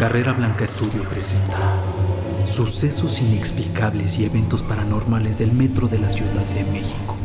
Carrera Blanca Estudio presenta Sucesos inexplicables y eventos paranormales del metro de la Ciudad de México.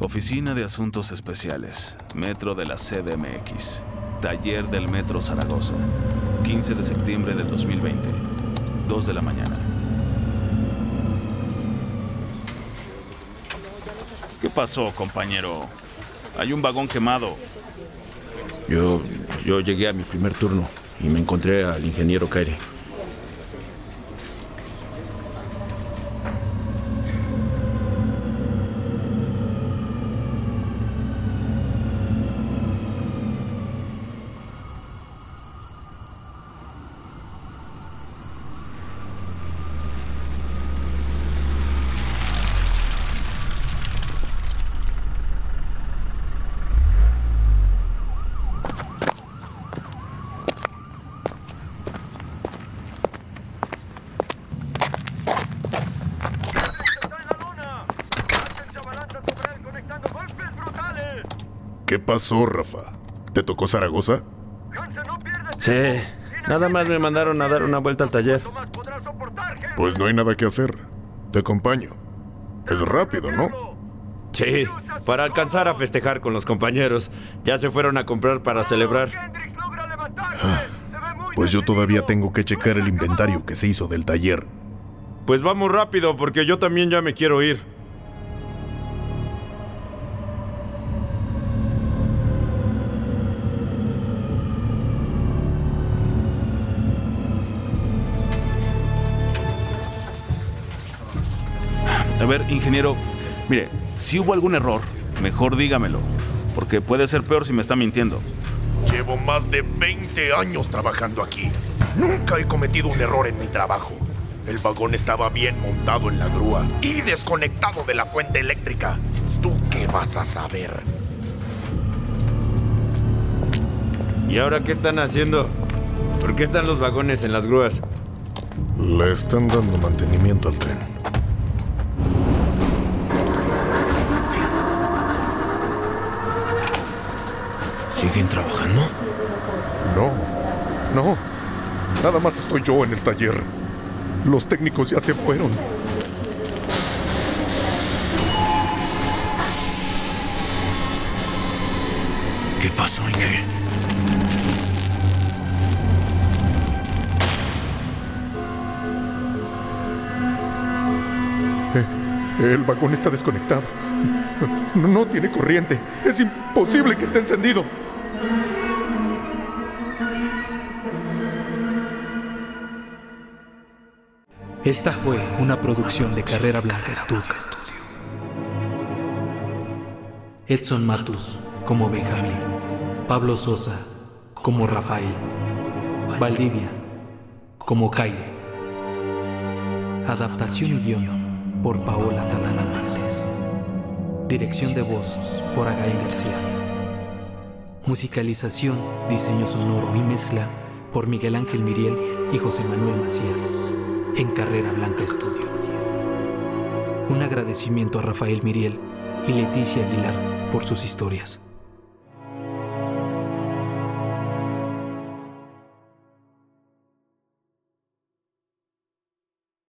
Oficina de Asuntos Especiales, Metro de la CDMX, Taller del Metro Zaragoza, 15 de septiembre del 2020, 2 de la mañana. ¿Qué pasó, compañero? Hay un vagón quemado. Yo, yo llegué a mi primer turno y me encontré al ingeniero Caire. ¿Qué pasó, Rafa? ¿Te tocó Zaragoza? ¡Hansen no pierde Sí, nada más me mandaron a dar una vuelta al taller. Pues no hay nada que hacer. Te acompaño. Es rápido, ¿no? Sí, para alcanzar a festejar con los compañeros. Ya se fueron a comprar para celebrar. Muy Pues yo todavía tengo que checar el inventario que se hizo del taller. Pues vamos rápido porque yo también ya me quiero ir. A ver, ingeniero, mire, si hubo algún error, mejor dígamelo, porque puede ser peor si me está mintiendo. Llevo más de 20 años trabajando aquí. Nunca he cometido un error en mi trabajo. El vagón estaba bien montado en la grúa y desconectado de la fuente eléctrica. ¿Tú qué vas a saber? ¿Y ahora qué están haciendo? ¿Por qué están los vagones en las grúas? Le están dando mantenimiento al tren. ¿Siguen trabajando? No, no. Nada más estoy yo en el taller. Los técnicos ya se fueron. ¿Qué pasó, Inge? Eh, El vagón está desconectado. No, no tiene corriente. Es imposible que esté encendido. Esta fue una producción de Carrera Blanca Studio. Edson Matus como Benjamín, Pablo Sosa como Rafael, Valdivia como Caire. Adaptación y guion por Paola Márquez. Dirección de voz por Again García. Musicalización, diseño sonoro y mezcla por Miguel Ángel Miriel y José Manuel Macías en Carrera Blanca Studio. Un agradecimiento a Rafael Miriel y Leticia Aguilar por sus historias.